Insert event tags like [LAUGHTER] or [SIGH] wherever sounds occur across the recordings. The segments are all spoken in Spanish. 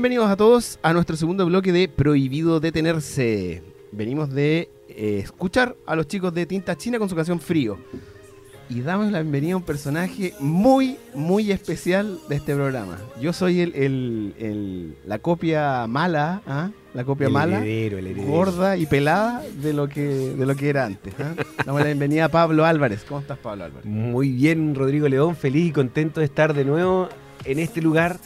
Bienvenidos a todos a nuestro segundo bloque de Prohibido Detenerse. Venimos de eh, escuchar a los chicos de Tinta China con su canción Frío. Y damos la bienvenida a un personaje muy, muy especial de este programa. Yo soy el, el- el- la copia mala, ¿ah? la copia El mala, heredero, heredero. gorda y pelada de lo que, de lo que era antes. ¿ah? Damos la bienvenida a Pablo Álvarez. ¿Cómo estás, Pablo Álvarez? Muy bien, Rodrigo León, feliz y contento de estar de nuevo en este lugar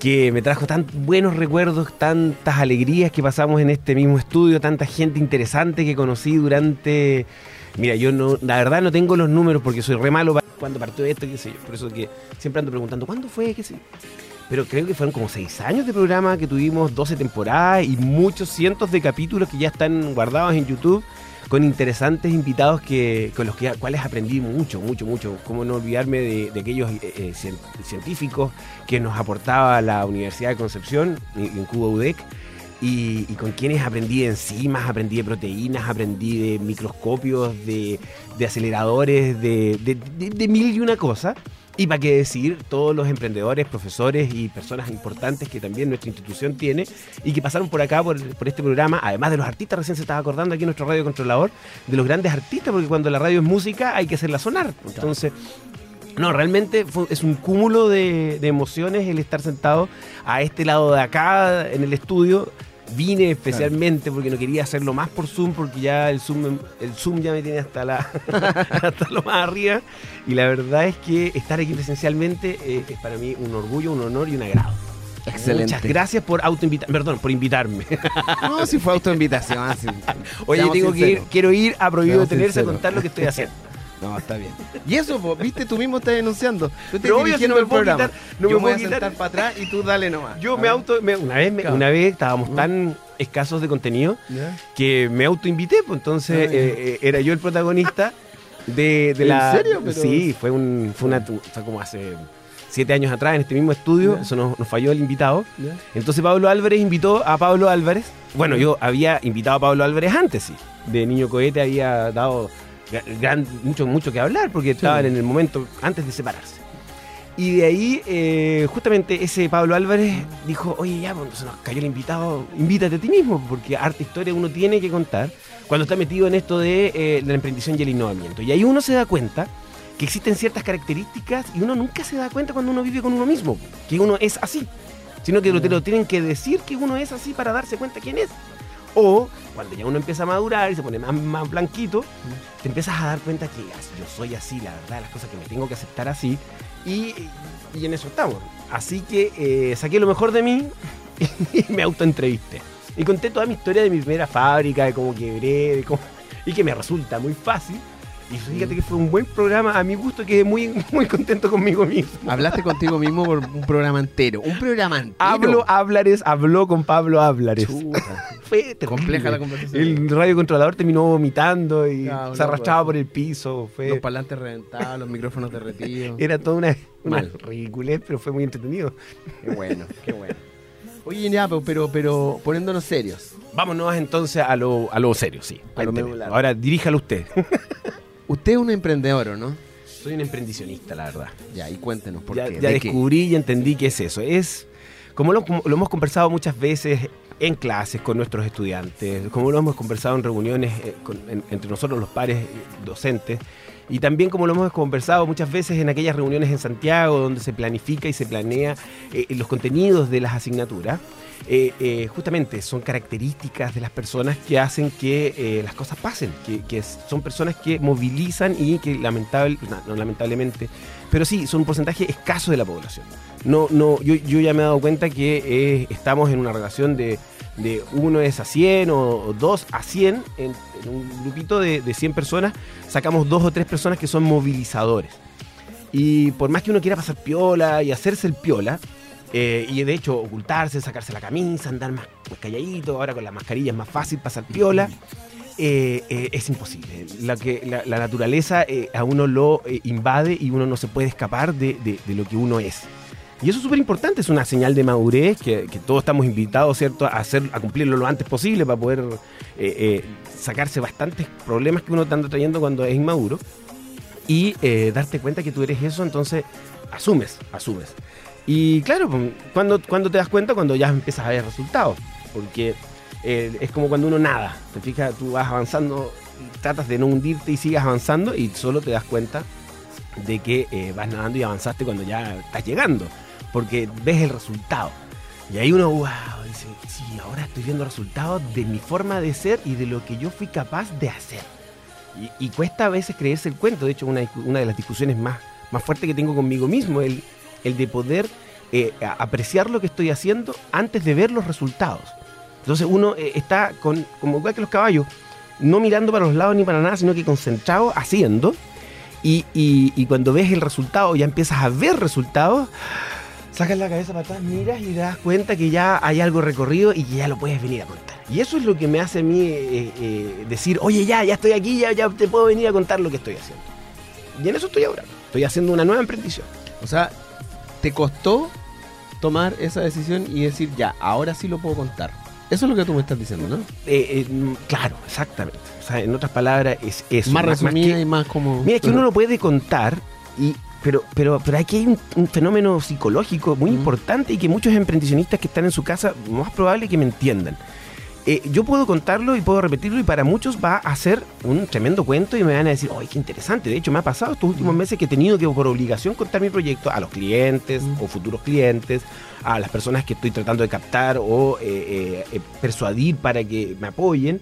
que me trajo tan buenos recuerdos, tantas alegrías que pasamos en este mismo estudio, tanta gente interesante que conocí durante... Mira, yo no, la verdad no tengo los números porque soy re malo cuando partió esto, qué sé yo. Por eso que siempre ando preguntando, ¿cuándo fue? Pero creo que fueron como seis años de programa que tuvimos 12 temporadas y muchos cientos de capítulos que ya están guardados en YouTube con interesantes invitados que, con los que, cuales aprendí mucho, mucho, mucho. Cómo no olvidarme de, aquellos eh, eh, cien- científicos que nos aportaba la Universidad de Concepción, en Cuba UDEC, y, con quienes aprendí de enzimas, aprendí de proteínas, aprendí de microscopios, de, aceleradores, de- de- de mil y una cosa. Y para qué decir, todos los emprendedores, profesores y personas importantes que también nuestra institución tiene y que pasaron por acá, por, por este programa, además de los artistas, recién se estaba acordando aquí nuestro radio controlador, de los grandes artistas, porque cuando la radio es música hay que hacerla sonar. Entonces, no, realmente fue- es un cúmulo de, de emociones el estar sentado a este lado de acá en el estudio. Vine especialmente porque no quería hacerlo más por Zoom, porque ya el Zoom, el Zoom ya me tiene hasta, la, [LAUGHS] hasta lo más arriba. Y la verdad es que estar aquí presencialmente eh, es para mí un orgullo, un honor y un agrado. Excelente. Muchas gracias por autoinvitarme, perdón, por invitarme. [LAUGHS] No, si fue autoinvitación. así. Oye, Seamos tengo que ir, quiero ir a Prohibido Seamos Detenerse a contar lo que estoy haciendo. No, está bien. Y eso, viste, tú mismo estás denunciando. Tú estás obvio, si dirigiendo no me el puedo programa. quitar- no Yo me voy a quitar- sentar para atrás y tú dale nomás. Yo A me auto. me- una, vez, me- Claro. una vez estábamos tan escasos de contenido que me autoinvité, pues entonces Ah, eh, eh, era yo el protagonista de, de ¿En la. serio? Pero- Sí, fue, un, fue, una, fue como hace siete años atrás en este mismo estudio, eso nos, nos falló el invitado. Entonces Pablo Álvarez invitó a Pablo Álvarez. Bueno, yo había invitado a Pablo Álvarez antes, sí. De Niño Cohete había dado gran- mucho, mucho que hablar porque estaban en el momento antes de separarse. Y de ahí, eh, justamente ese Pablo Álvarez dijo, oye, ya, pues se nos cayó el invitado, invítate a ti mismo, porque arte historia uno tiene que contar cuando está metido en esto de, eh, de la emprendización y el innovamiento. Y ahí uno se da cuenta que existen ciertas características y uno nunca se da cuenta cuando uno vive con uno mismo, que uno es así, sino que te lo tienen que decir que uno es así para darse cuenta quién es. O cuando ya uno empieza a madurar y se pone más, más blanquito, te empiezas a dar cuenta que ah, yo soy así, la verdad, las cosas que me tengo que aceptar así. Y, y en eso estamos. Así que eh, saqué lo mejor de mí [LAUGHS] y me autoentrevisté. Y conté toda mi historia de mi primera fábrica, de cómo quebré, y que me resulta muy fácil. Y fíjate que fue un buen programa, a mi gusto quedé muy, [LAUGHS] muy contento conmigo mismo. Hablaste contigo mismo por un programa entero. Un programa entero. Hablo Hablares, habló con Pablo Hablares. [LAUGHS] Fue. Compleja la conversación. El radiocontrolador terminó vomitando y se arrastraba por el piso. Fue, Los parlantes reventados, los micrófonos derretidos. era toda una, una Mal. ridiculez, pero fue muy entretenido. Qué bueno, qué bueno. Oye, ya, pero, pero, pero poniéndonos serios. Vámonos entonces a lo, a lo serio, sí. A lo. Ahora diríjalo usted. [LAUGHS] Usted es un emprendedor, ¿o no? Soy un emprendicionista, la verdad. Ya, y cuéntenos por ya qué. ya ¿De qué? descubrí y entendí que es eso. Es como lo, como lo hemos conversado muchas veces en clases con nuestros estudiantes, como lo hemos conversado en reuniones eh, con- en- entre nosotros los pares docentes, y también como lo hemos conversado muchas veces en aquellas reuniones en Santiago donde se planifica y se planea eh, los contenidos de las asignaturas. Eh, eh, justamente son características de las personas que hacen que eh, las cosas pasen, que, son personas que movilizan y que lamentable, no, lamentablemente, pero sí, son un porcentaje escaso de la población. No, no, yo, ya me he dado cuenta que estamos en una relación de, de uno es a 100 o, o dos a 100, en, en un grupito de, de 100 personas, sacamos dos o tres personas que son movilizadores. Y por más que uno quiera pasar piola y hacerse el piola, eh, y de hecho ocultarse, sacarse la camisa, andar más, más calladito, ahora con la mascarilla es más fácil pasar piola, eh, eh, es imposible. La, que, la, la naturaleza eh, a uno lo invade y uno no se puede escapar de, de- de lo que uno es. Y eso es súper importante, es una señal de madurez que, que todos estamos invitados, ¿cierto?, a, hacer, a cumplirlo lo antes posible para poder sacarse bastantes problemas que uno está trayendo cuando es inmaduro y darte cuenta que tú eres eso, entonces asumes, asumes. Y claro, pues, cuando, cuando te das cuenta, cuando ya empiezas a ver resultados. Porque eh, es como cuando uno nada. Te fijas, tú vas avanzando, tratas de no hundirte y sigues avanzando y solo te das cuenta de que eh, vas nadando y avanzaste cuando ya estás llegando. Porque ves el resultado. Y ahí uno, wow, dice, sí, ahora estoy viendo resultados de mi forma de ser y de lo que yo fui capaz de hacer. Y, y cuesta a veces creerse el cuento. De hecho, una, una de las discusiones más, más fuertes que tengo conmigo mismo, el, el de poder eh, apreciar lo que estoy haciendo antes de ver los resultados. Entonces uno eh, está con, como igual que los caballos, no mirando para los lados ni para nada, sino que concentrado haciendo. Y, cuando ves el resultado, ya empiezas a ver resultados, sacas la cabeza para atrás, miras y te das cuenta que ya hay algo recorrido y que ya lo puedes venir a contar. Y eso es lo que me hace a mí eh, decir, oye, ya, ya estoy aquí, ya, ya te puedo venir a contar lo que estoy haciendo. Y en eso estoy ahora. Estoy haciendo una nueva emprendición. O sea, ¿te costó tomar esa decisión y decir, ya, ahora sí lo puedo contar? Eso es lo que tú me estás diciendo, ¿no? Eh, eh, claro, exactamente. O sea, en otras palabras, es eso. más resumida que- y más como... Mira, es que uno lo puede contar, y, pero, pero, pero aquí hay un, un fenómeno psicológico muy Mm. importante y que muchos emprendicionistas que están en su casa, más probable que me entiendan. Eh, yo puedo contarlo y puedo repetirlo y para muchos va a ser un tremendo cuento y me van a decir, ¡ay, qué interesante! De hecho, me ha pasado estos últimos meses que he tenido que por obligación contar mi proyecto a los clientes o futuros clientes, a las personas que estoy tratando de captar o eh, eh, persuadir para que me apoyen.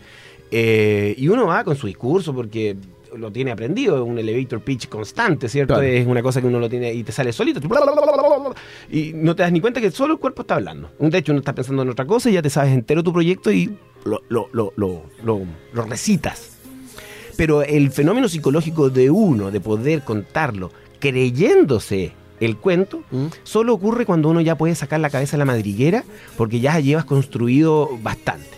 Y uno va con su discurso porque lo tiene aprendido, es un elevator pitch constante, ¿cierto? Claro. Es una cosa que uno lo tiene y te sale solito. bla, bla, bla, y no te das ni cuenta que solo el cuerpo está hablando. De hecho, uno está pensando en otra cosa y ya te sabes entero tu proyecto y lo, lo, lo, lo, lo- lo recitas. Pero el fenómeno psicológico de uno, de poder contarlo creyéndose el cuento, ¿Mm? solo ocurre cuando uno ya puede sacar la cabeza de la madriguera porque ya llevas construido bastante.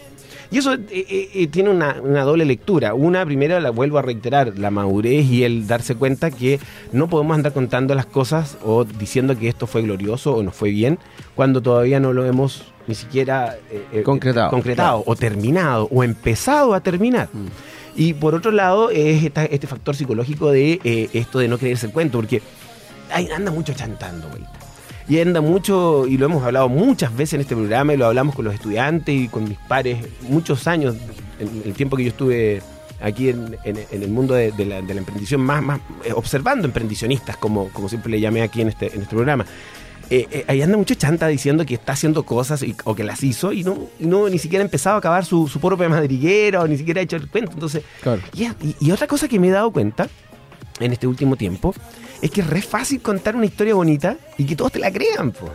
Y eso eh, eh, eh, tiene una, una doble lectura. Una, primera, la vuelvo a reiterar, la madurez y el darse cuenta que no podemos andar contando las cosas o diciendo que esto fue glorioso o nos fue bien cuando todavía no lo hemos ni siquiera eh, Concretado, concretado o terminado o empezado a terminar. Mm. Y por otro lado, es esta- este factor psicológico de esto de no creerse el cuento, porque ay, anda mucho chantando, güey. Y anda mucho, y lo hemos hablado muchas veces en este programa, y lo hablamos con los estudiantes y con mis pares, muchos años, en el tiempo que yo estuve aquí en, en- en el mundo de, de la, de la emprendición, más, más eh, observando emprendicionistas, como, como siempre le llamé aquí en este, en este programa. Eh, eh, ahí anda mucho chanta diciendo que está haciendo cosas y- o que las hizo y no, y no ni siquiera ha empezado a acabar su, su propia madriguera o ni siquiera ha hecho el cuento. Entonces, Claro. y, y- y otra cosa que me he dado cuenta en este último tiempo es que es re fácil contar una historia bonita y que todos te la crean, po.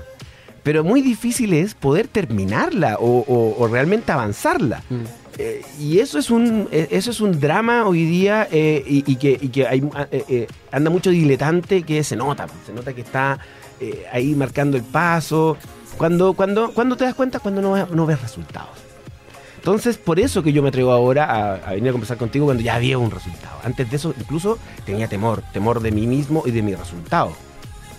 Pero muy difícil es poder terminarla o, o- o realmente avanzarla. Mm. Eh, y eso es un eh, eso es un drama hoy día eh, y, y que, y que hay, eh, anda mucho diletante que se nota, se nota que está ahí marcando el paso. Cuando, cuando, cuando te das cuenta, cuando no, no ves resultados. Entonces, por eso que yo me atrevo ahora a, a venir a conversar contigo cuando ya había un resultado. Antes de eso, incluso tenía temor, temor de mí mismo y de mi resultado.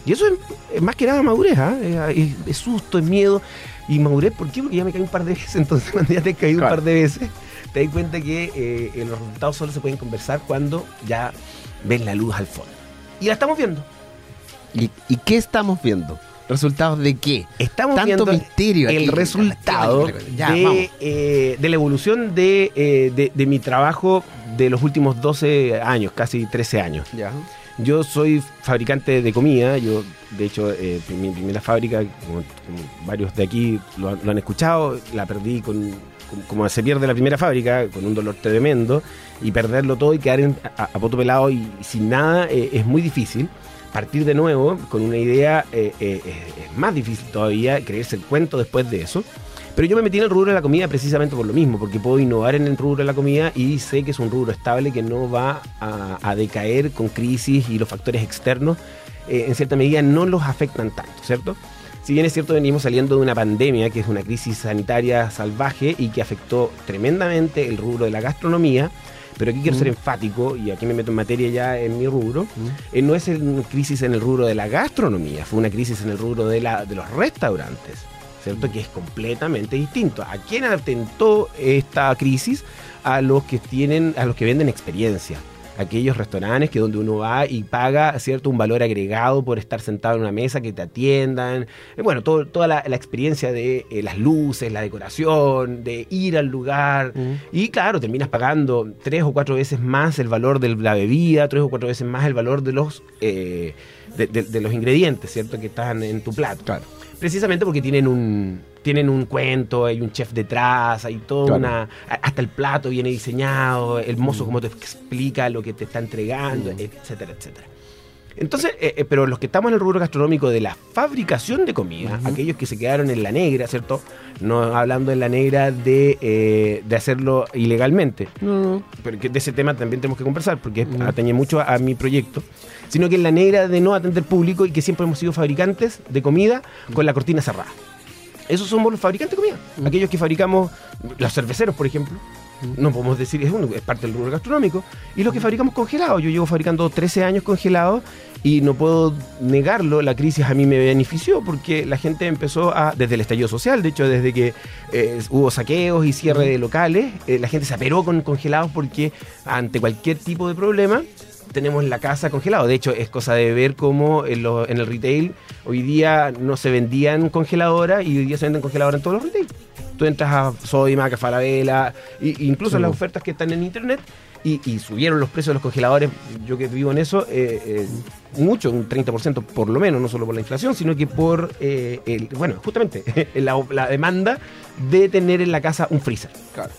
Y eso es, es más que nada madurez, ¿ah? es, es- susto, es miedo. Y madurez, ¿por qué? Porque ya me caí un par de veces. [LAUGHS] Entonces, cuando ya te has caído Claro. un par de veces, te das cuenta que eh, eh, los resultados solo se pueden conversar cuando ya ves la luz al fondo. Y la estamos viendo. ¿Y, y qué estamos viendo? ¿Resultados de qué? Estamos Tanto viendo misterio aquí. el resultado Ya, vamos. de, eh, de la evolución de, eh, de- de mi trabajo de los últimos 12 años, casi 13 años. Ya. Yo soy fabricante de comida, yo de hecho eh, mi primera fábrica, como, como varios de aquí lo, han- lo han escuchado, la perdí con, con- como se pierde la primera fábrica, con un dolor tremendo, y perderlo todo y quedar en- a, a poto pelado y, sin nada eh, es muy difícil. Partir de nuevo con una idea eh, eh, es- es más difícil todavía, creerse el cuento después de eso. Pero yo me metí en el rubro de la comida precisamente por lo mismo, porque puedo innovar en el rubro de la comida y sé que es un rubro estable que no va a, a decaer con crisis y los factores externos eh, en cierta medida no los afectan tanto, ¿cierto? Si bien es cierto, venimos saliendo de una pandemia que es una crisis sanitaria salvaje y que afectó tremendamente el rubro de la gastronomía, pero aquí quiero Mm. ser enfático y aquí me meto en materia ya en mi rubro. Mm. Eh, no es una crisis en el rubro de la gastronomía, fue una crisis en el rubro de, la, de los restaurantes, ¿cierto? Que es completamente distinto. ¿A quién atentó esta crisis? A los que tienen, a los que venden experiencia. Aquellos restaurantes que donde uno va y paga, ¿cierto? Un valor agregado por estar sentado en una mesa, que te atiendan. Eh, Bueno, todo- toda la, la experiencia de eh, las luces, la decoración, de ir al lugar. Y claro, terminas pagando tres o cuatro veces más el valor de la bebida, tres o cuatro veces más el valor de los, eh, de, de- de los ingredientes, ¿cierto? Que están en tu plato. Claro. Precisamente porque tienen un, tienen un cuento, hay un chef detrás, hay toda Claro. una... Hasta el plato viene diseñado, el mozo como te explica lo que te está entregando, etcétera, etcétera. Entonces, eh, eh, pero los que estamos en el rubro gastronómico de la fabricación de comida, aquellos que se quedaron en la negra, ¿cierto? No hablando en la negra de, eh, de hacerlo ilegalmente, No, no. pero que de ese tema también tenemos que conversar porque atañe mucho a, a mi proyecto, sino que en la negra de no atender público y que siempre hemos sido fabricantes de comida con la cortina cerrada. Esos somos los fabricantes de comida. Aquellos que fabricamos, los cerveceros, por ejemplo, no podemos decir, es, uno, es parte del rubro gastronómico, y los que fabricamos congelados. Yo llevo fabricando 13 años congelados y no puedo negarlo, la crisis a mí me benefició porque la gente empezó a, desde el estallido social, de hecho desde que eh, hubo saqueos y cierre de locales, eh, la gente se aperó con congelados porque ante cualquier tipo de problema tenemos la casa congelado. De hecho, es cosa de ver cómo en, lo- en el retail hoy día no se vendían congeladoras y hoy día se venden congeladoras en todos los retail. Tú entras a Sodima, a Falabella, y, incluso Sí. las ofertas que están en internet, y, y subieron los precios de los congeladores. Yo que vivo en eso, eh, eh, mucho, un 30% por lo menos, no solo por la inflación, sino que por, eh, el, bueno, justamente [LAUGHS] la, la demanda de tener en la casa un freezer. Claro.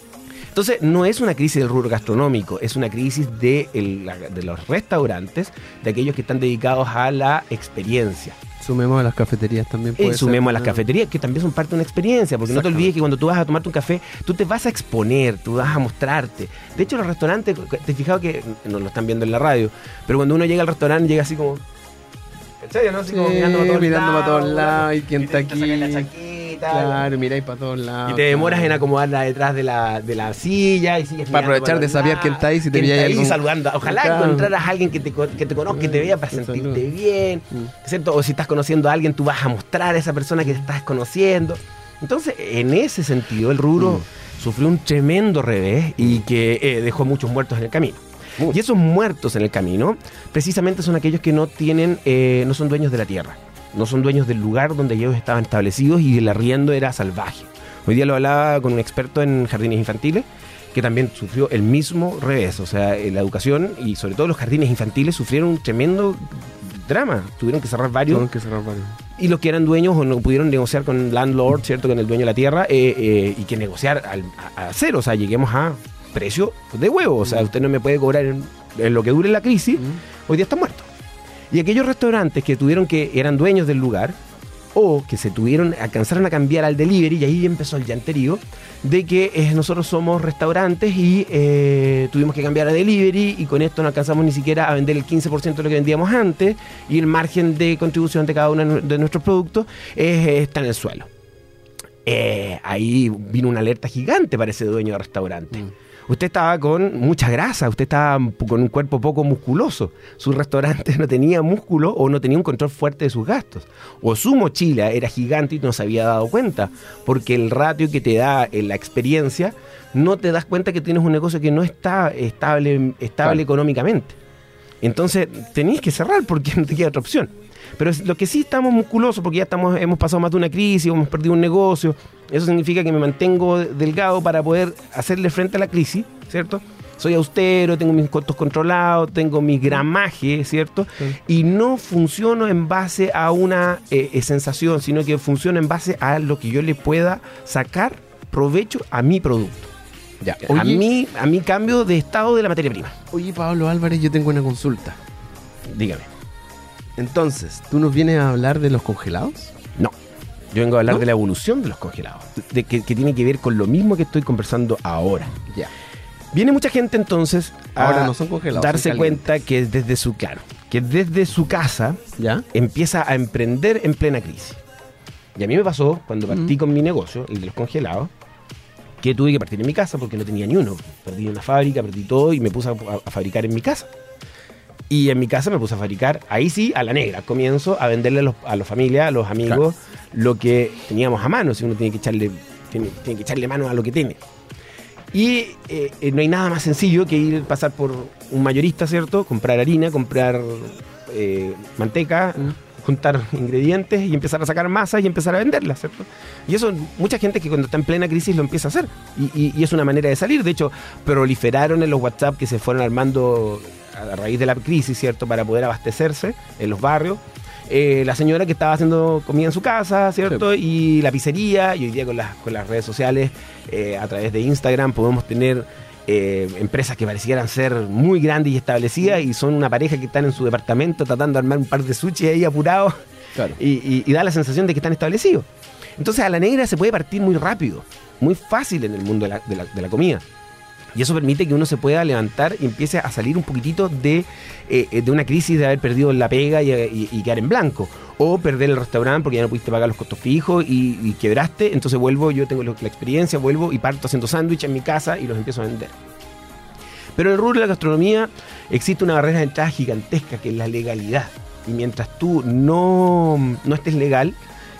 Entonces, no es una crisis del rubro gastronómico, es una crisis de, el- la- de los restaurantes, de aquellos que están dedicados a la experiencia. Sumemos a las cafeterías también. Y puede sumemos ser, a las ¿no? cafeterías, que también son parte de una experiencia, porque no te olvides que cuando tú vas a tomarte un café, tú te vas a exponer, tú vas a mostrarte. De hecho, los restaurantes, te he fijado que no lo están viendo en la radio, pero cuando uno llega al restaurante, llega así como. ¿Cachai, no? Así como mirando para todos mirando para todos lados, lados, y quién está te chaqueta, Claro, miráis para todos lados. y te demoras en acomodarla detrás de la, de la silla y sigues Para aprovechar de saber quién está ahí, si te ahí algún- saludando. Ojalá Claro. encontraras a alguien que te, que te conozca, que te vea para sentirte bien. Mm. ¿cierto? O si estás conociendo a alguien, tú vas a mostrar a esa persona que estás conociendo. Entonces, en ese sentido, el rubro Mm. sufrió un tremendo revés y que eh, dejó muchos muertos en el camino. Y esos muertos en el camino, precisamente son aquellos que no tienen, eh, no son dueños de la tierra, no son dueños del lugar donde ellos estaban establecidos y el arriendo era salvaje. Hoy día lo hablaba con un experto en jardines infantiles que también sufrió el mismo revés, o sea, eh, la educación y sobre todo los jardines infantiles sufrieron un tremendo drama, tuvieron que cerrar varios Tuvieron que cerrar varios. y los que eran dueños o no pudieron negociar con el landlord, ¿cierto? Con el dueño de la tierra, eh, eh, y que negociar al, a, a cero, o sea, lleguemos a precio de huevo, o sea, usted no me puede cobrar en, en lo que dure la crisis, hoy día está muerto. Y aquellos restaurantes que tuvieron que, eran dueños del lugar, o que se tuvieron, alcanzaron a cambiar al delivery, y ahí empezó el llanterío, de que eh, nosotros somos restaurantes y eh, tuvimos que cambiar a delivery y con esto no alcanzamos ni siquiera a vender el 15% de lo que vendíamos antes y el margen de contribución de cada uno de nu- de nuestros productos eh, está en el suelo. Ahí vino una alerta gigante para ese dueño de restaurante. Mm. Usted estaba con mucha grasa, usted estaba con un cuerpo poco musculoso. Su restaurante [LAUGHS] no tenía músculo o no tenía un control fuerte de sus gastos. O su mochila era gigante y no se había dado cuenta. Porque el ratio que te da en la experiencia no te das cuenta que tienes un negocio que no está estable, estable Claro. económicamente. Entonces tenéis que cerrar porque [LAUGHS] no te queda otra opción. Pero es- lo que sí estamos musculosos, porque ya estamos, hemos pasado más de una crisis, hemos perdido un negocio, eso significa que me mantengo delgado para poder hacerle frente a la crisis, ¿cierto? Soy austero, tengo mis costos controlados, tengo mi gramaje, ¿cierto? Sí. Y no funciono en base a una eh, eh, sensación, sino que funciono en base a lo que yo le pueda sacar provecho a mi producto. Ya. a, mi, a mi cambio de estado de la materia prima. oye, Pablo Álvarez, yo tengo una consulta. Dígame. Entonces, ¿tú nos vienes a hablar de los congelados? No. Yo vengo a hablar ¿No? de la evolución de los congelados, de que, que tiene que ver con lo mismo que estoy conversando ahora. Ya. Viene mucha gente entonces a Ahora no son congelados. darse son cuenta que desde su, claro, que desde su casa. ¿Ya? empieza a emprender en plena crisis. Y a mí me pasó cuando partí Mm. con mi negocio, el de los congelados, que tuve que partir en mi casa porque no tenía ni uno. Perdí una fábrica, perdí todo y me puse a, a fabricar en mi casa. Y en mi casa me puse a fabricar, ahí sí, a la negra. Comienzo a venderle a los, a los familias, a los amigos, lo que teníamos a mano. Si uno tiene que echarle, tiene, tiene que echarle mano a lo que tiene. Y eh, eh, no hay nada más sencillo que ir pasar por un mayorista, ¿cierto? Comprar harina, comprar eh, manteca, juntar ingredientes y empezar a sacar masas y empezar a venderlas, ¿cierto? Y eso mucha gente que cuando está en plena crisis lo empieza a hacer. Y, y es una manera de salir. De hecho, proliferaron en los WhatsApp que se fueron armando a raíz de la crisis, ¿cierto? Para poder abastecerse en los barrios. Eh, la señora que estaba haciendo comida en su casa, ¿cierto? Y la pizzería, y hoy día con las, con las redes sociales, eh, a través de Instagram, podemos tener eh, empresas que parecieran ser muy grandes y establecidas y son una pareja que están en su departamento tratando de armar un par de sushi ahí apurados y, da la sensación de que están establecidos. Entonces a la negra se puede partir muy rápido, muy fácil en el mundo de la, de la comida. Y eso permite que uno se pueda levantar y empiece a salir un poquitito de, eh, de una crisis de haber perdido la pega y, quedar en blanco. O perder el restaurante porque ya no pudiste pagar los costos fijos y, quebraste. Entonces vuelvo, yo tengo la experiencia, vuelvo y parto haciendo sándwich en mi casa y los empiezo a vender. Pero en el rubro de la gastronomía existe una barrera de entrada gigantesca que es la legalidad. Y mientras tú no, no estés legal,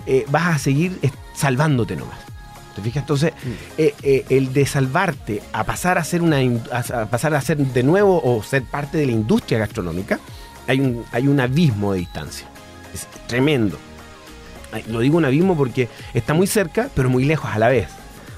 eh, vas a seguir salvándote nomás. Entonces, eh, eh, el de salvarte a pasar a ser una a pasar a ser de nuevo o ser parte de la industria gastronómica, hay un, hay un abismo de distancia. Es tremendo. Lo digo un abismo porque está muy cerca, pero muy lejos a la vez.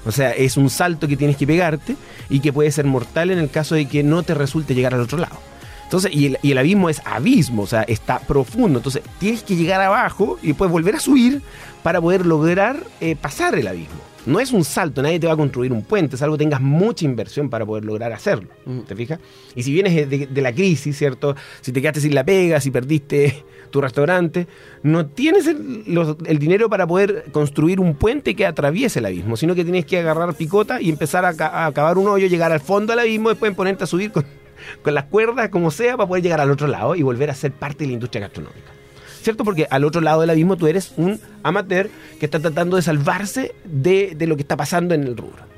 O sea, es un salto que tienes que pegarte y que puede ser mortal en el caso de que no te resulte llegar al otro lado. Entonces, y el, abismo es abismo, o sea, está profundo. Entonces, tienes que llegar abajo y después volver a subir para poder lograr eh, pasar el abismo. No es un salto, nadie te va a construir un puente, que tengas mucha inversión para poder lograr hacerlo. ¿Te fijas? Y si vienes de, la crisis, ¿cierto? Si te quedaste sin la pega, si perdiste tu restaurante, no tienes el, dinero para poder construir un puente que atraviese el abismo, sino que tienes que agarrar picota y empezar a, a acabar un hoyo, llegar al fondo del abismo, después ponerte a subir con, [LAUGHS] con las cuerdas, como sea, para poder llegar al otro lado y volver a ser parte de la industria gastronómica. ¿Cierto? Porque al otro lado del abismo tú eres un amateur que está tratando de salvarse de, lo que está pasando en el rubro.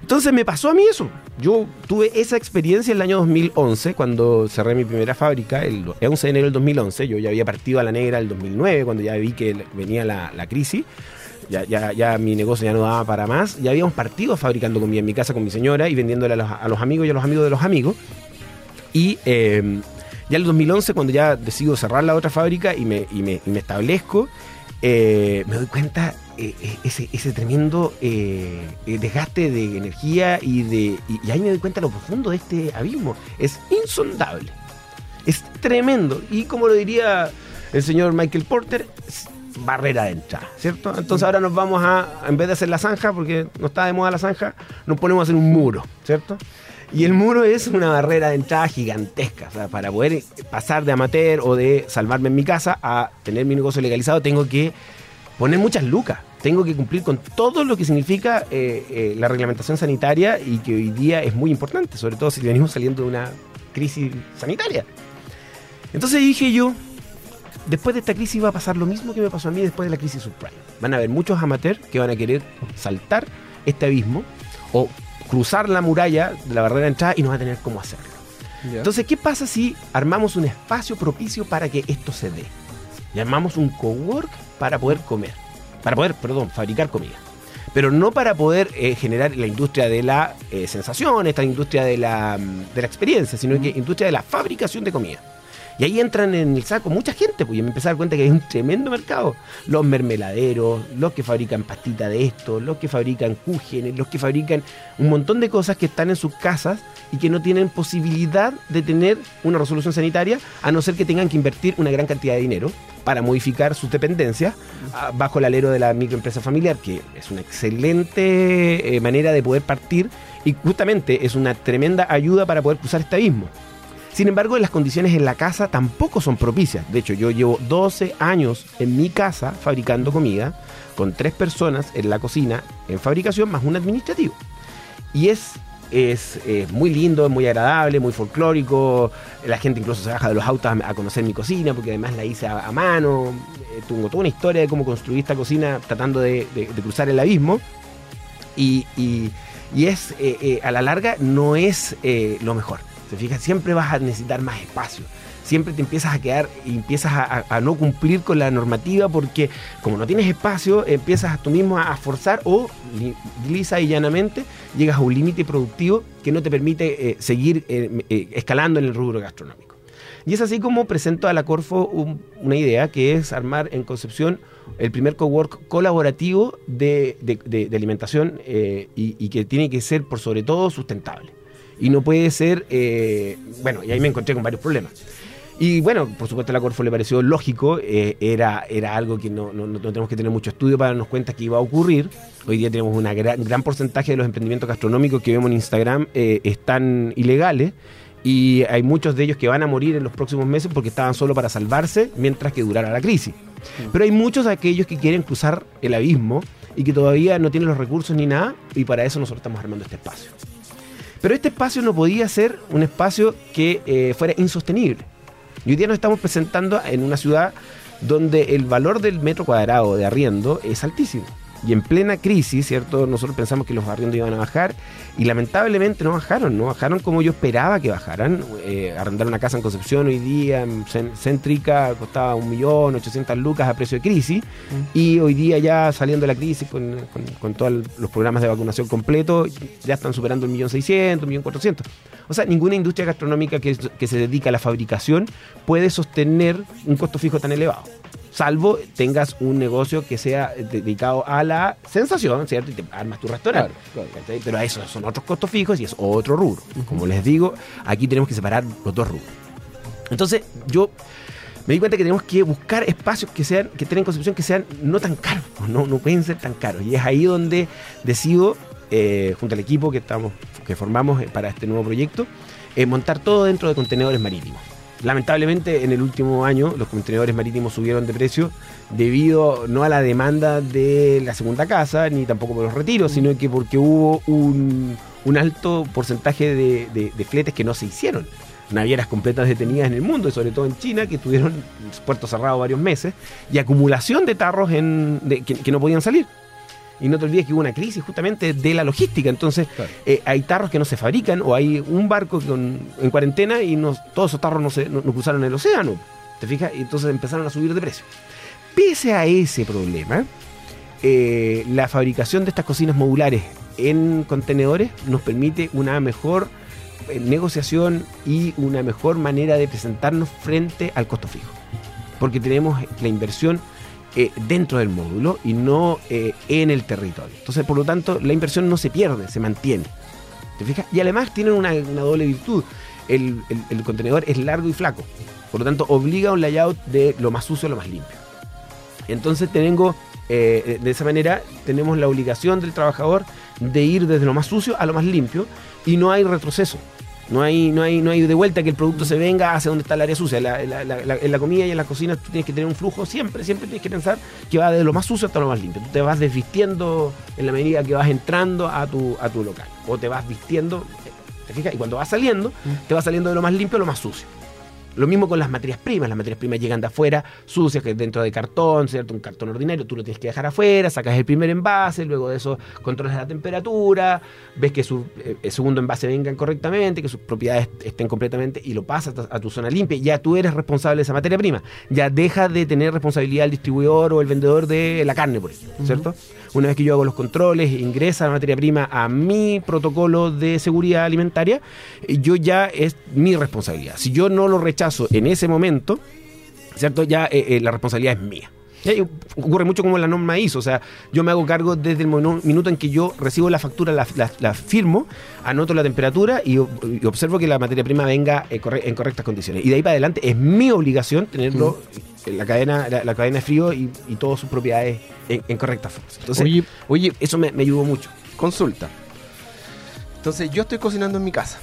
Entonces me pasó a mí eso. Yo tuve esa experiencia en el año 2011, cuando cerré mi primera fábrica, el 11 de enero del 2011. Yo ya había partido a la negra el 2009, cuando ya vi que venía la, crisis. Ya, ya, ya, mi negocio ya no daba para más. Ya habíamos partido fabricando comida en mi casa con mi señora y vendiéndole a los, amigos y a los amigos de los amigos. Y eh, ya en el 2011, cuando ya decido cerrar la otra fábrica y me, establezco, eh, me doy cuenta eh, eh, ese, ese, tremendo desgaste de energía y, de, y, ahí me doy cuenta lo profundo de este abismo. Es insondable. Es tremendo. Y como lo diría el señor Michael Porter, barrera de entrada, ¿cierto? Entonces ahora nos vamos a, en vez de hacer la zanja, porque no está de moda la zanja, nos ponemos a hacer un muro, ¿cierto? Y el muro es una barrera de entrada gigantesca. O sea, para poder pasar de amateur o de salvarme en mi casa a tener mi negocio legalizado, tengo que poner muchas lucas. Tengo que cumplir con todo lo que significa eh, eh, la reglamentación sanitaria y que hoy día es muy importante, sobre todo si venimos saliendo de una crisis sanitaria. Entonces dije yo, después de esta crisis va a pasar lo mismo que me pasó a mí después de la crisis subprime. Van a haber muchos amateurs que van a querer saltar este abismo o cruzar la muralla de la barrera de entrada y no va a tener cómo hacerlo. Entonces, ¿qué pasa si armamos un espacio propicio para que esto se dé? Y armamos un cowork para poder comer, para poder, perdón, fabricar comida. Pero no para poder eh, generar la industria de la eh, sensación, esta industria de la, de la experiencia, sino que industria de la fabricación de comida. Y ahí entran en el saco mucha gente, pues y me empecé a dar cuenta que hay un tremendo mercado. Los mermeladeros, los que fabrican pastita de esto, los que fabrican cúgenes, los que fabrican un montón de cosas que están en sus casas y que no tienen posibilidad de tener una resolución sanitaria, a no ser que tengan que invertir una gran cantidad de dinero para modificar sus dependencias ah, bajo el alero de la microempresa familiar, que es una excelente eh, manera de poder partir y justamente es una tremenda ayuda para poder cruzar este abismo. Sin embargo, las condiciones en la casa tampoco son propicias. De hecho, yo llevo 12 años en mi casa fabricando comida con tres personas en la cocina en fabricación más un administrativo. Y es es, muy lindo, es muy agradable, muy folclórico. La gente incluso se baja de los autos a, conocer mi cocina porque además la hice a, mano. Eh, tengo toda una historia de cómo construí esta cocina tratando de, cruzar el abismo. Y, es, eh, eh, a la larga, no es lo mejor. Te fijas, siempre vas a necesitar más espacio. siempre te empiezas a quedar y empiezas a, no cumplir con la normativa porque como no tienes espacio, empiezas tú mismo a forzar o lisa y llanamente llegas a un límite productivo que no te permite eh, seguir eh, eh, escalando en el rubro gastronómico. Y es así como presento a la Corfo una idea que es armar en Concepción el primer cowork colaborativo de, alimentación y, que tiene que ser por sobre todo sustentable. Y no puede ser, bueno, y ahí me encontré con varios problemas. Y bueno, por supuesto a la Corfo le pareció lógico, era, era algo que no, no, tenemos que tener mucho estudio para darnos cuenta que iba a ocurrir. Hoy día tenemos un gran, gran porcentaje de los emprendimientos gastronómicos que vemos en Instagram están ilegales y hay muchos de ellos que van a morir en los próximos meses porque estaban solo para salvarse mientras que durara la crisis. Pero hay muchos de aquellos que quieren cruzar el abismo y que todavía no tienen los recursos ni nada y para eso nosotros estamos armando este espacio. Pero este espacio no podía ser un espacio que eh, fuera insostenible. Y hoy día nos estamos presentando en una ciudad donde el valor del metro cuadrado de arriendo es altísimo. Y en plena crisis, ¿cierto? Nosotros pensamos que los arriendos iban a bajar y lamentablemente no bajaron, no bajaron como yo esperaba que bajaran. Eh, arrendar una casa en Concepción hoy día, en céntrica, costaba un millón, ochocientas lucas a precio de crisis. Y hoy día ya saliendo de la crisis con, con, todos los programas de vacunación completo, ya están superando el millón seiscientos, millón cuatrocientos. O sea, ninguna industria gastronómica que, que se dedica a la fabricación puede sostener un costo fijo tan elevado salvo tengas un negocio que sea dedicado a la sensación, ¿cierto? Y te armas tu restaurante. Pero eso son otros costos fijos y es otro rubro. Como les digo, aquí tenemos que separar los dos rubros. Entonces, yo me di cuenta que tenemos que buscar espacios que sean, que tengan concepción que sean no tan caros, no, no pueden ser tan caros. Y es ahí donde decido, eh, junto al equipo que estamos, que formamos para este nuevo proyecto, eh, montar todo dentro de contenedores marítimos. Lamentablemente en el último año los contenedores marítimos subieron de precio debido no a la demanda de la segunda casa ni tampoco por los retiros, sino que porque hubo un, alto porcentaje de, fletes que no se hicieron. Navieras completas detenidas en el mundo y sobre todo en China que tuvieron puertos cerrados varios meses y acumulación de tarros en, que no podían salir. Y no te olvides que hubo una crisis justamente de la logística. Entonces, eh, hay tarros que no se fabrican o hay un barco en cuarentena y todos esos tarros no, se, no, cruzaron el océano. ¿Te fijas? Y entonces empezaron a subir de precio. Pese a ese problema, eh, la fabricación de estas cocinas modulares en contenedores nos permite una mejor eh, negociación y una mejor manera de presentarnos frente al costo fijo. Porque tenemos la inversión eh, dentro del módulo y no eh, en el territorio. Entonces, por lo tanto, la inversión no se pierde, se mantiene. ¿Te fijas? Y además tienen una, doble virtud. El, contenedor es largo y flaco. Por lo tanto, obliga a un layout de lo más sucio a lo más limpio. Entonces, tengo, eh, de esa manera, tenemos la obligación del trabajador de ir desde lo más sucio a lo más limpio y no hay retroceso. No hay, no, hay, no hay de vuelta que el producto se venga hacia donde está el área sucia. en la comida y en la cocina tú tienes que tener un flujo siempre, siempre tienes que pensar que va de lo más sucio hasta lo más limpio. Tú te vas desvistiendo en la medida que vas entrando a tu, a tu local. O te vas vistiendo, ¿te fijas? Y cuando vas saliendo, mm. te vas saliendo de lo más limpio a lo más sucio. Lo mismo con las materias primas. Las materias primas llegan de afuera, sucias, que dentro de cartón, ¿cierto? Un cartón ordinario, tú lo tienes que dejar afuera, sacas el primer envase, luego de eso controlas la temperatura, ves que su eh, el segundo envase venga correctamente, que sus propiedades estén completamente y lo pasas a, tu zona limpia. Ya tú eres responsable de esa materia prima. Ya deja de tener responsabilidad el distribuidor o el vendedor de la carne, por ejemplo, ¿cierto? Una vez que yo hago los controles, ingresa la materia prima a mi protocolo de seguridad alimentaria, yo ya es mi responsabilidad. Si yo no lo rechazo en ese momento, ¿cierto? Ya eh, eh, la responsabilidad es mía. Ocurre mucho como la norma hizo, o sea, yo me hago cargo desde el minuto en que yo recibo la factura, la, firmo, anoto la temperatura y, observo que la materia prima venga eh, en correctas condiciones. Y de ahí para adelante es mi obligación tenerlo en la cadena, la, cadena de frío y, y todas sus propiedades en, correcta forma. Entonces, oye, oye eso me, ayudó mucho. Consulta. Entonces, yo estoy cocinando en mi casa.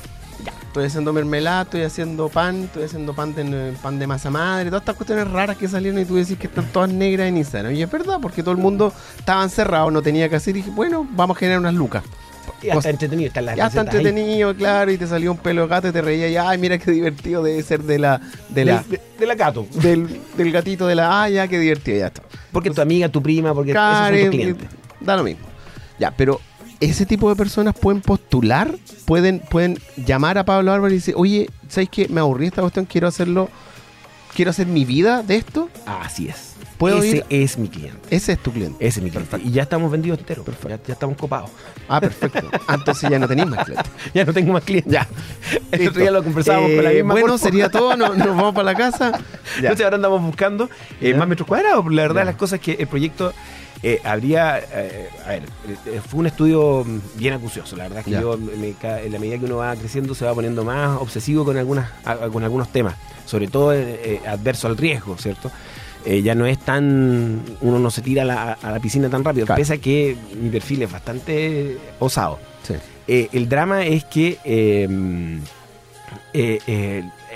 Estoy haciendo mermelada, estoy haciendo pan, estoy haciendo pan de, pan de masa madre, todas estas cuestiones raras que salieron y tú decís que están todas negras en Instagram. Y es verdad, porque todo el mundo estaba encerrado, no tenía que hacer. Y dije, bueno, vamos a generar unas lucas. Ya está entretenido, está Ya está entretenido, claro, y te salió un pelo de gato y te reía y ay, mira qué divertido debe ser de la de la de, la gato, del, del, gatito de la ay, ya qué divertido ya está. Porque tu amiga, tu prima, porque esos son tus clientes. Da lo mismo. Ya, pero ese tipo de personas pueden postular, pueden pueden llamar a Pablo Álvarez y decir, "Oye, ¿sabes qué? Me aburrí esta cuestión, quiero hacerlo quiero hacer mi vida de esto, Así es. ¿Puedo Ese ir? es mi cliente. ese es tu cliente. Ese es mi cliente. Y ya estamos vendidos enteros. Ya, ya estamos copados. Ah, perfecto. Ah, entonces ya no tenéis más clientes. [LAUGHS] Ya no tengo más clientes. Ya. [LAUGHS] El otro día lo conversábamos con la Eh, misma Bueno, sería todo, no- [LAUGHS] nos vamos para la casa. Ya. Entonces ahora andamos buscando eh, más metros cuadrados. La verdad, Ya. las cosas es que el proyecto eh, habría. eh, a ver, eh, fue un estudio bien acucioso. La verdad es que Ya. yo, me- en la medida que uno va creciendo, se va poniendo más obsesivo con, algunas, con algunos temas, sobre todo eh, adverso al riesgo, ¿cierto? Eh, ya no es tan. Uno no se tira a la, a la piscina tan rápido, Claro. pese a que mi perfil es bastante osado. Sí. Eh, el drama es que eh,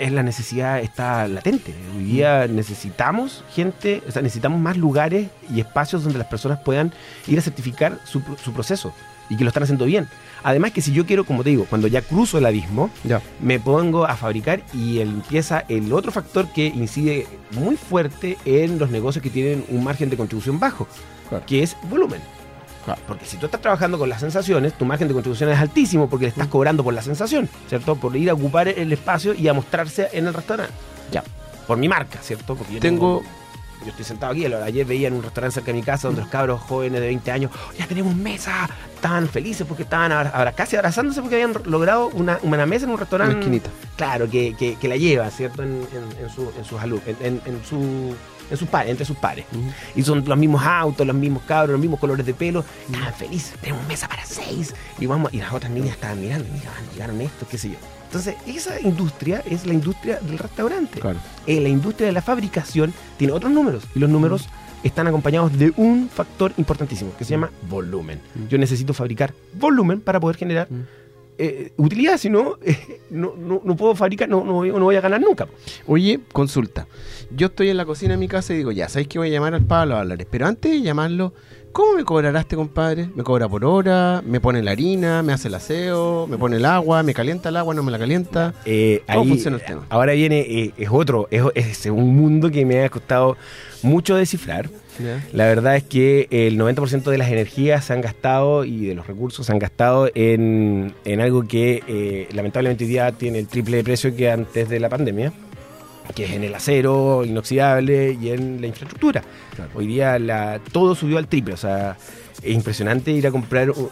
es la necesidad está latente. Hoy día necesitamos gente, o sea, necesitamos más lugares y espacios donde las personas puedan ir a certificar su, su proceso y que lo están haciendo bien. Además que si yo quiero, como te digo, cuando ya cruzo el abismo, Ya. me pongo a fabricar y empieza el otro factor que incide muy fuerte en los negocios que tienen un margen de contribución bajo, Claro. que es volumen. Claro. Porque si tú estás trabajando con las sensaciones, tu margen de contribución es altísimo porque le estás cobrando por la sensación, ¿cierto? Por ir a ocupar el espacio y a mostrarse en el restaurante. Ya. Por mi marca, ¿cierto? Porque yo Tengo- yo estoy sentado aquí, ayer veía en un restaurante cerca de mi casa donde los cabros jóvenes de 20 años, ya tenemos mesa, estaban felices porque estaban abra- casi abrazándose porque habían logrado una, una mesa en un restaurante. Una esquinita. Claro, que, que- que la lleva, ¿cierto? En, en- en su, en sus en, en- su, en sus pares, entre sus pares. Y son los mismos autos, los mismos cabros, los mismos colores de pelo. Estaban felices, tenemos mesa para seis. Y vamos, y las otras niñas estaban mirando, mira, llegaron estos, qué sé yo. Entonces, esa industria es la industria del restaurante. Claro. Eh, la industria de la fabricación tiene otros números y los números están acompañados de un factor importantísimo que se llama volumen. Mm. Yo necesito fabricar volumen para poder generar Mm. eh, utilidad, si no, eh, no, no, no puedo fabricar, no, no, voy- no voy a ganar nunca. Oye, consulta. Yo estoy en la cocina de mi casa y digo, ya, ¿sabéis que voy a llamar al Pablo Álvarez? Pero antes de llamarlo, ¿cómo me cobrará este compadre? ¿Me cobra por hora? ¿Me pone la harina? ¿Me hace el aseo? ¿Me pone el agua? ¿Me calienta el agua? ¿No me la calienta? Eh, ¿Cómo ahí, funciona el tema? Ahora viene, eh, es otro, es, es un mundo que me ha costado mucho descifrar. La verdad es que el 90% de las energías se han gastado y de los recursos se han gastado en, en algo que eh, lamentablemente hoy día tiene el triple de precio que antes de la pandemia, que es en el acero inoxidable y en la infraestructura. Claro. Hoy día la, todo subió al triple, o sea, es impresionante ir a comprar, uh,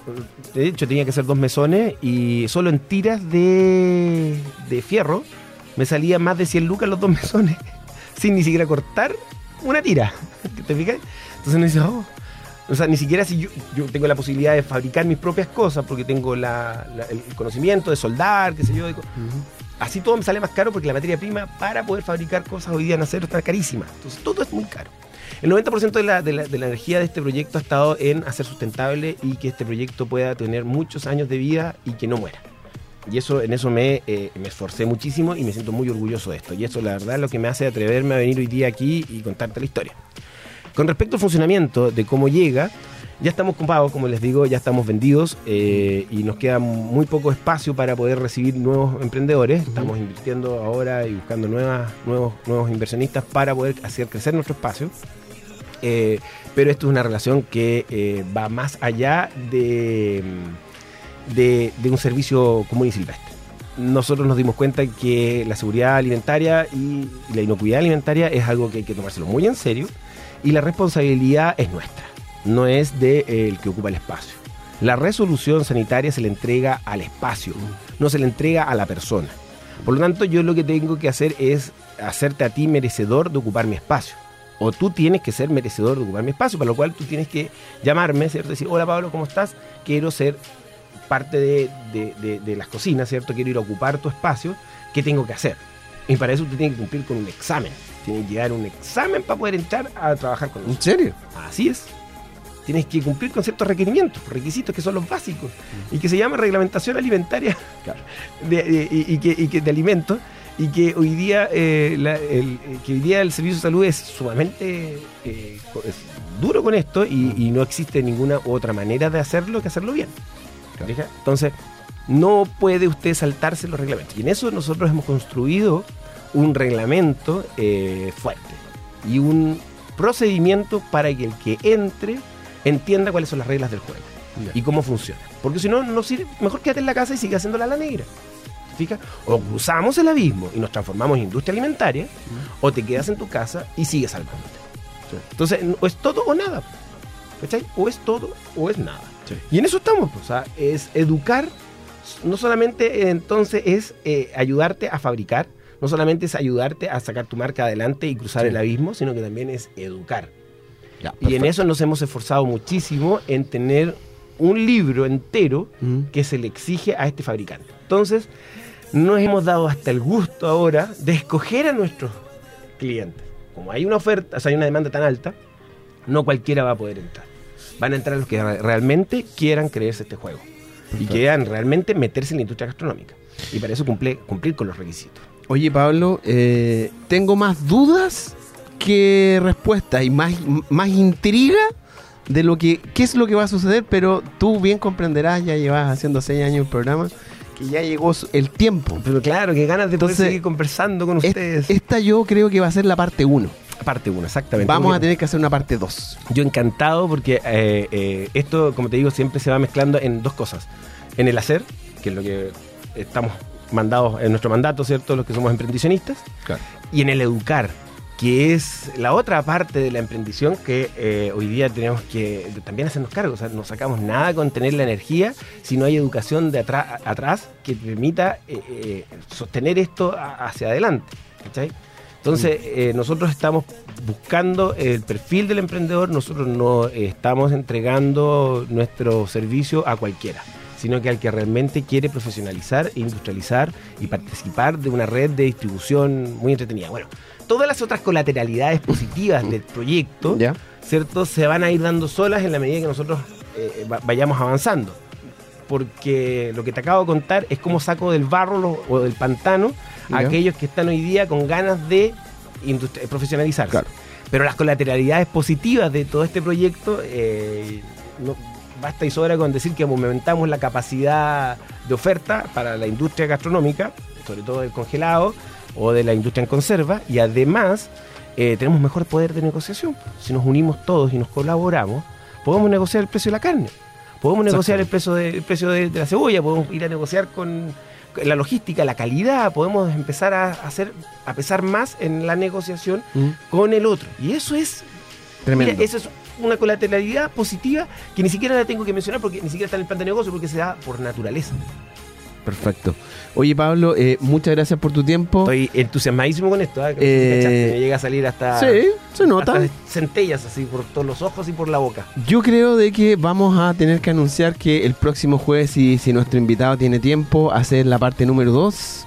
de hecho tenía que hacer dos mesones y solo en tiras de, de fierro me salía más de 100 lucas los dos [LAUGHS] mesones, sin ni siquiera cortar una tira. [LAUGHS] ¿Te fijas? Entonces uno dice, oh. O sea, ni siquiera si yo, yo tengo la posibilidad de fabricar mis propias cosas porque tengo la- la- el conocimiento de soldar, qué sé yo. de co- así todo me sale más caro porque la materia prima para poder fabricar cosas hoy día en acero está carísima. Entonces todo es muy caro. El 90% de la, energía de este proyecto ha estado en hacer sustentable y que este proyecto pueda tener muchos años de vida y que no muera. Y eso, en eso me, eh, me esforcé muchísimo y me siento muy orgulloso de esto. Y eso, la verdad, es lo que me hace atreverme a venir hoy día aquí y contarte la historia. Con respecto al funcionamiento, de cómo llega, ya estamos comprados, como les digo, ya estamos vendidos eh, y nos queda muy poco espacio para poder recibir nuevos emprendedores. Estamos invirtiendo ahora y buscando nuevas, nuevos, nuevos inversionistas para poder hacer crecer nuestro espacio. Eh, pero esto es una relación que eh, va más allá de, de, de un servicio común y silvestre. Nosotros nos dimos cuenta que la seguridad alimentaria y la inocuidad alimentaria es algo que hay que tomárselo muy en serio y la responsabilidad es nuestra, no es del de, eh, el que ocupa el espacio. La resolución sanitaria se le entrega al espacio, no se le entrega a la persona. Por lo tanto, yo lo que tengo que hacer es hacerte a ti merecedor de ocupar mi espacio. O tú tienes que ser merecedor de ocupar mi espacio, para lo cual tú tienes que llamarme, ¿cierto? Decir, hola Pablo, ¿cómo estás? Quiero ser parte de, de, de, de las cocinas, ¿cierto? Quiero ir a ocupar tu espacio. ¿Qué tengo que hacer? Y para eso usted tiene que cumplir con un examen. Tiene que dar un examen para poder entrar a trabajar con ¿En nosotros. serio? Así es. Tienes que cumplir con ciertos requerimientos, requisitos que son los básicos y que se llama reglamentación alimentaria de, de- y, y que, y que de alimentos y que hoy día eh, la- el, eh, que hoy día el servicio de salud es sumamente eh, es duro con esto y, y no existe ninguna otra manera de hacerlo que hacerlo bien. Entonces, no puede usted saltarse los reglamentos. Y en eso nosotros hemos construido un reglamento eh, fuerte y un procedimiento para que el que entre entienda cuáles son las reglas del juego y cómo funciona. Porque si no, no sirve. Mejor quédate en la casa y sigue haciéndola la negra. fijas? O cruzamos el abismo y nos transformamos en industria alimentaria, o te quedas en tu casa y sigues salvándote. Entonces, o es todo o nada. ¿Cachai? O es todo o es nada. Sí. Y en eso estamos, pues, o sea, es educar, no solamente entonces es eh, ayudarte a fabricar, no solamente es ayudarte a sacar tu marca adelante y cruzar Sí. el abismo, sino que también es educar. Ya, Y en eso nos hemos esforzado muchísimo en tener un libro entero Mm. que se le exige a este fabricante. Entonces, nos hemos dado hasta el gusto ahora de escoger a nuestros clientes. Como hay una oferta, o sea, hay una demanda tan alta, no cualquiera va a poder entrar. Van a entrar los que re- realmente quieran creerse este juego y Perfecto. quieran realmente meterse en la industria gastronómica. Y para eso cumple- cumplir con los requisitos. Oye, Pablo, eh, tengo más dudas que respuestas y más, más intriga de lo que qué es lo que va a suceder, pero tú bien comprenderás, ya llevas haciendo seis años el programa, que ya llegó el tiempo. Pero claro, que ganas de poder Entonces, seguir conversando con Es- ustedes. Esta yo creo que va a ser la parte 1. Parte uno, exactamente. Vamos a tener que hacer una parte 2. Yo encantado porque eh, eh, esto, como te digo, siempre se va mezclando en dos cosas. En el hacer, que es lo que estamos mandados en nuestro mandato, ¿cierto? Los que somos emprendicionistas. Claro. Y en el educar, que es la otra parte de la emprendición que eh, hoy día tenemos que también hacernos cargo. O sea, no sacamos nada con tener la energía si no hay educación de atrás, atrás que permita eh, eh, sostener esto hacia adelante. ¿cachai? Entonces, eh, nosotros estamos buscando el perfil del emprendedor, nosotros no estamos entregando nuestro servicio a cualquiera, sino que al que realmente quiere profesionalizar, industrializar y participar de una red de distribución muy entretenida. Bueno, todas las otras colateralidades positivas del proyecto, ¿Ya? ¿cierto? Se van a ir dando solas en la medida que nosotros eh, va- vayamos avanzando. Porque lo que te acabo de contar es cómo saco del barro lo- o del pantano a Ya. aquellos que están hoy día con ganas de profesionalizarse. Claro. Pero las colateralidades positivas de todo este proyecto, eh, no, basta y sobra con decir que aumentamos la capacidad de oferta para la industria gastronómica, sobre todo del congelado o de la industria en conserva, y además eh, tenemos mejor poder de negociación. Si nos unimos todos y nos colaboramos, podemos negociar el precio de la carne, podemos negociar el precio de, el precio de, de la cebolla, podemos ir a negociar con, la logística, la calidad, podemos empezar a hacer, a pesar más en la negociación Mm. con el otro. Y eso es Tremendo. Mira, eso es una colateralidad positiva que ni siquiera la tengo que mencionar porque ni siquiera está en el plan de negocio porque se da por naturaleza. Perfecto. Oye, Pablo, eh, muchas gracias por tu tiempo. Estoy entusiasmadísimo con esto. ¿eh? Eh, me llega a salir hasta, Sí, se nota. hasta centellas así por todos los ojos y por la boca. Yo creo de que vamos a tener que anunciar que el próximo jueves, si, si nuestro invitado tiene tiempo, hacer la parte número 2.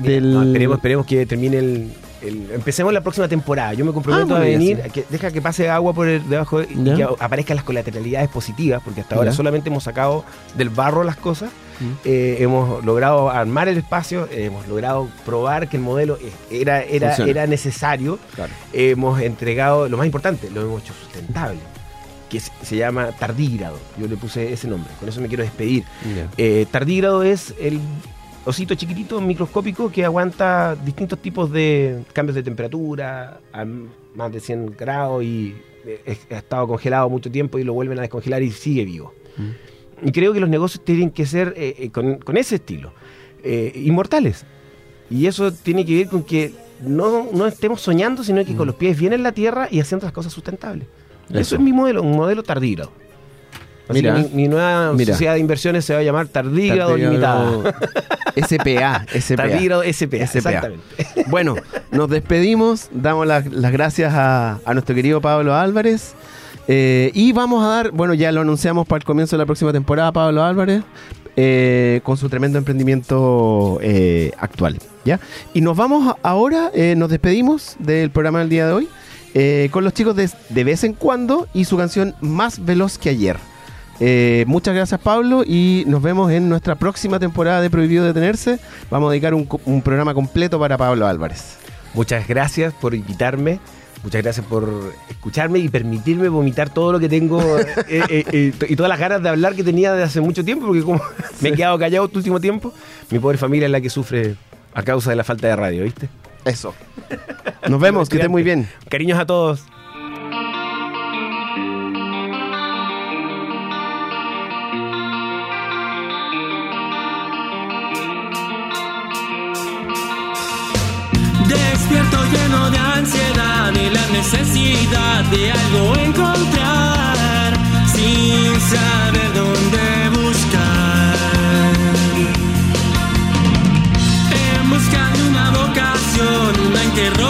Mira, Del- no, esperemos, esperemos que termine el, el- Empecemos la próxima temporada. Yo me comprometo Ah, a venir, que deja que pase agua por el, debajo y que aparezcan las colateralidades positivas, porque hasta ahora solamente hemos sacado del barro las cosas. Mm. Eh, hemos logrado armar el espacio, eh, hemos logrado probar que el modelo era, era, Funciona. era necesario. Claro. Hemos entregado, lo más importante, lo hemos hecho sustentable, que se, llama tardígrado. Yo le puse ese nombre, con eso me quiero despedir. Eh, tardígrado es el osito chiquitito, microscópico, que aguanta distintos tipos de cambios de temperatura, a más de 100 grados y ha estado congelado mucho tiempo y lo vuelven a descongelar y sigue vivo. Y creo que los negocios tienen que ser eh, eh, con, con ese estilo, eh, inmortales. Y eso tiene que ver con que no, no estemos soñando, sino que con los pies bien en la tierra y haciendo las cosas sustentables. Eso, Eso. es mi modelo, un modelo tardígrado. Así Mira. que mi, mi nueva Mira. sociedad de inversiones se va a llamar Tardígrado Limitada. [LAUGHS] SPA, SPA. Tardígrado SPA, SPA. exactamente. Bueno, nos despedimos, damos la- las gracias a, a nuestro querido Pablo Álvarez. eh, y vamos a dar, bueno, ya lo anunciamos para el comienzo de la próxima temporada, Pablo Álvarez, eh, con su tremendo emprendimiento eh, actual. ¿ya? Y nos vamos ahora, nos despedimos del programa del día de hoy eh, con los chicos de, de vez en cuando y su canción Más Veloz que ayer. Eh, muchas gracias Pablo y nos vemos en nuestra próxima temporada de Prohibido Detenerse. Vamos a dedicar un, programa completo para Pablo Álvarez. Muchas gracias por invitarme. Muchas gracias por escucharme y permitirme vomitar todo lo que tengo [LAUGHS] eh, eh, y todas las ganas de hablar que tenía de hace mucho tiempo, porque como [LAUGHS] me he quedado callado este último tiempo, mi pobre familia es la que sufre a causa de la falta de radio, ¿viste? Eso. Nos vemos, que esté muy bien. Cariños a todos. ansiedad ni la necesidad de algo encontrar sin saber dónde buscar. En busca de una vocación, una interrogación